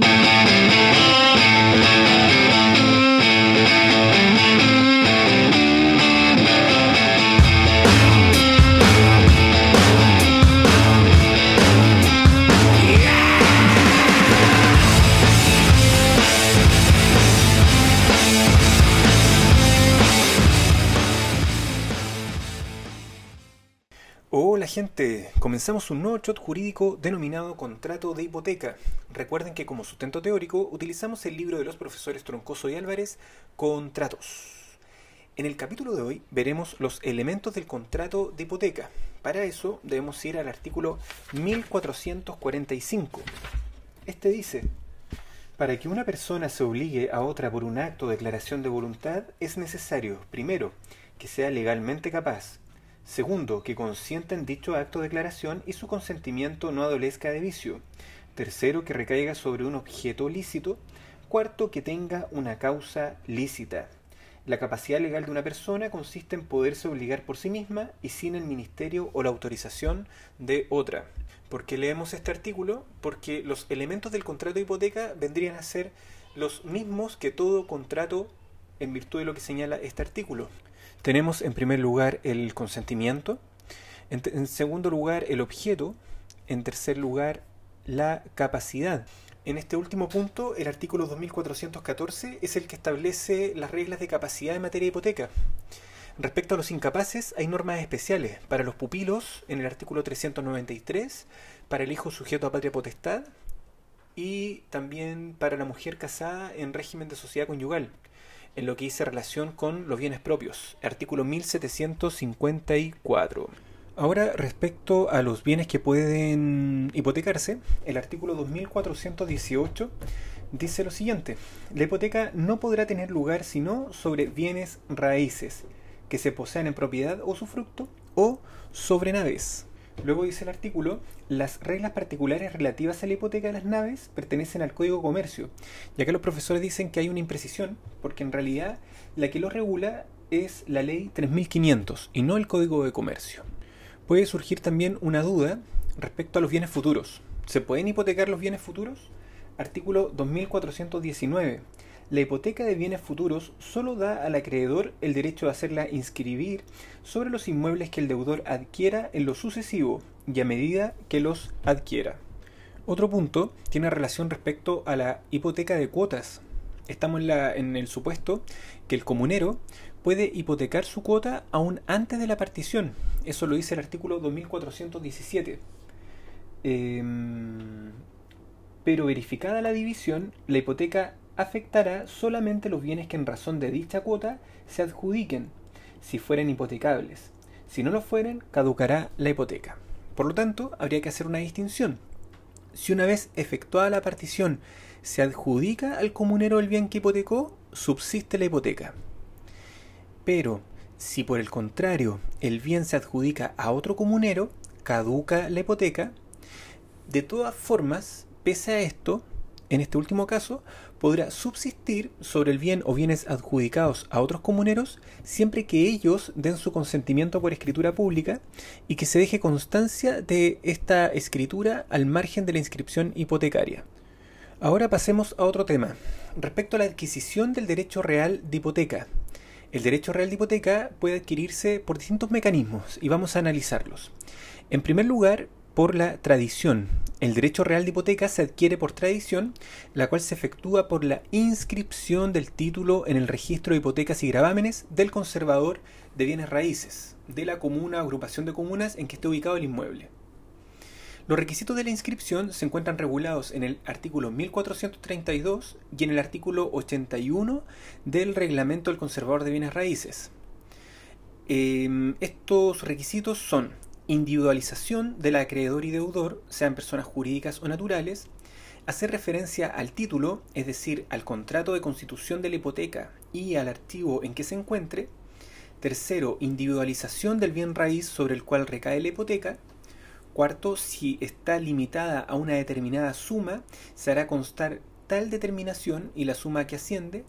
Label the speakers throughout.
Speaker 1: Thank you. Hola gente, comenzamos un nuevo shot jurídico denominado contrato de hipoteca. Recuerden que como sustento teórico utilizamos el libro de los profesores Troncoso y Álvarez, Contratos. En el capítulo de hoy veremos los elementos del contrato de hipoteca. Para eso debemos ir al artículo 1445. Este dice, para que una persona se obligue a otra por un acto o declaración de voluntad es necesario, primero, que sea legalmente capaz, Segundo, que consienta en dicho acto de declaración y su consentimiento no adolezca de vicio. Tercero, que recaiga sobre un objeto lícito. Cuarto, que tenga una causa lícita. La capacidad legal de una persona consiste en poderse obligar por sí misma y sin el ministerio o la autorización de otra. ¿Por qué leemos este artículo? Porque los elementos del contrato de hipoteca vendrían a ser los mismos que todo contrato en virtud de lo que señala este artículo. Tenemos en primer lugar el consentimiento, en, segundo lugar el objeto, en tercer lugar la capacidad. En este último punto, el artículo 2414 es el que establece las reglas de capacidad en materia de hipoteca. Respecto a los incapaces, hay normas especiales para los pupilos en el artículo 393, para el hijo sujeto a patria potestad y también para la mujer casada en régimen de sociedad conyugal en lo que dice relación con los bienes propios, artículo 1754. Ahora, respecto a los bienes que pueden hipotecarse, el artículo 2418 dice lo siguiente, la hipoteca no podrá tener lugar sino sobre bienes raíces que se posean en propiedad o su fruto o sobre naves. Luego dice el artículo, las reglas particulares relativas a la hipoteca de las naves pertenecen al Código de Comercio, ya que los profesores dicen que hay una imprecisión, porque en realidad la que lo regula es la ley 3500 y no el Código de Comercio. Puede surgir también una duda respecto a los bienes futuros. ¿Se pueden hipotecar los bienes futuros? Artículo 2419 la hipoteca de bienes futuros solo da al acreedor el derecho de hacerla inscribir sobre los inmuebles que el deudor adquiera en lo sucesivo y a medida que los adquiera. Otro punto tiene relación respecto a la hipoteca de cuotas. Estamos en, el supuesto que el comunero puede hipotecar su cuota aún antes de la partición. Eso lo dice el artículo 2417. Em, pero verificada la división, la hipoteca afectará solamente los bienes que en razón de dicha cuota se adjudiquen, si fueren hipotecables. Si no lo fueren, caducará la hipoteca. Por lo tanto, habría que hacer una distinción. Si una vez efectuada la partición se adjudica al comunero el bien que hipotecó, subsiste la hipoteca. Pero, si por el contrario el bien se adjudica a otro comunero, caduca la hipoteca. De todas formas, pese a esto, en este último caso, podrá subsistir sobre el bien o bienes adjudicados a otros comuneros siempre que ellos den su consentimiento por escritura pública y que se deje constancia de esta escritura al margen de la inscripción hipotecaria. Ahora pasemos a otro tema, respecto a la adquisición del derecho real de hipoteca. El derecho real de hipoteca puede adquirirse por distintos mecanismos y vamos a analizarlos. En primer lugar, por la tradición. El derecho real de hipoteca se adquiere por tradición, la cual se efectúa por la inscripción del título en el registro de hipotecas y gravámenes del conservador de bienes raíces, de la comuna o agrupación de comunas en que esté ubicado el inmueble. Los requisitos de la inscripción se encuentran regulados en el artículo 1432 y en el artículo 81 del reglamento del conservador de bienes raíces. Em, estos requisitos son individualización del acreedor y deudor, sean personas jurídicas o naturales, hacer referencia al título, es decir, al contrato de constitución de la hipoteca y al archivo en que se encuentre. Tercero, individualización del bien raíz sobre el cual recae la hipoteca. Cuarto, si está limitada a una determinada suma, se hará constar tal determinación y la suma que asciende.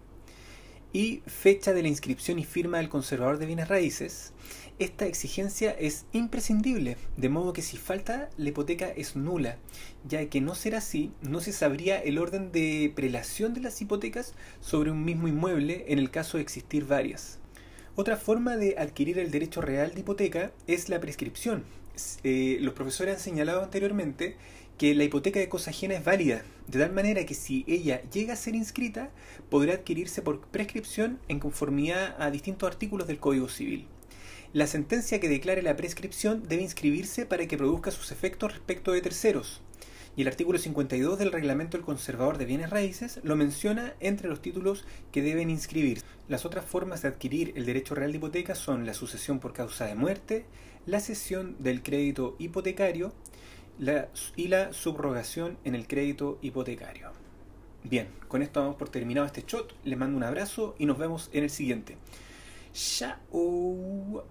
Speaker 1: Y fecha de la inscripción y firma del conservador de bienes raíces, esta exigencia es imprescindible, de modo que si falta, la hipoteca es nula, ya que no será así, no se sabría el orden de prelación de las hipotecas sobre un mismo inmueble en el caso de existir varias. Otra forma de adquirir el derecho real de hipoteca es la prescripción. Eh, los profesores han señalado anteriormente que la hipoteca de cosa ajena es válida, de tal manera que si ella llega a ser inscrita, podrá adquirirse por prescripción en conformidad a distintos artículos del Código Civil. La sentencia que declare la prescripción debe inscribirse para que produzca sus efectos respecto de terceros. Y el artículo 52 del Reglamento del Conservador de Bienes Raíces lo menciona entre los títulos que deben inscribirse. Las otras formas de adquirir el derecho real de hipoteca son la sucesión por causa de muerte, la cesión del crédito hipotecario, y la subrogación en el crédito hipotecario. Bien, con esto vamos por terminado este shot. Les mando un abrazo y nos vemos en el siguiente. Chao.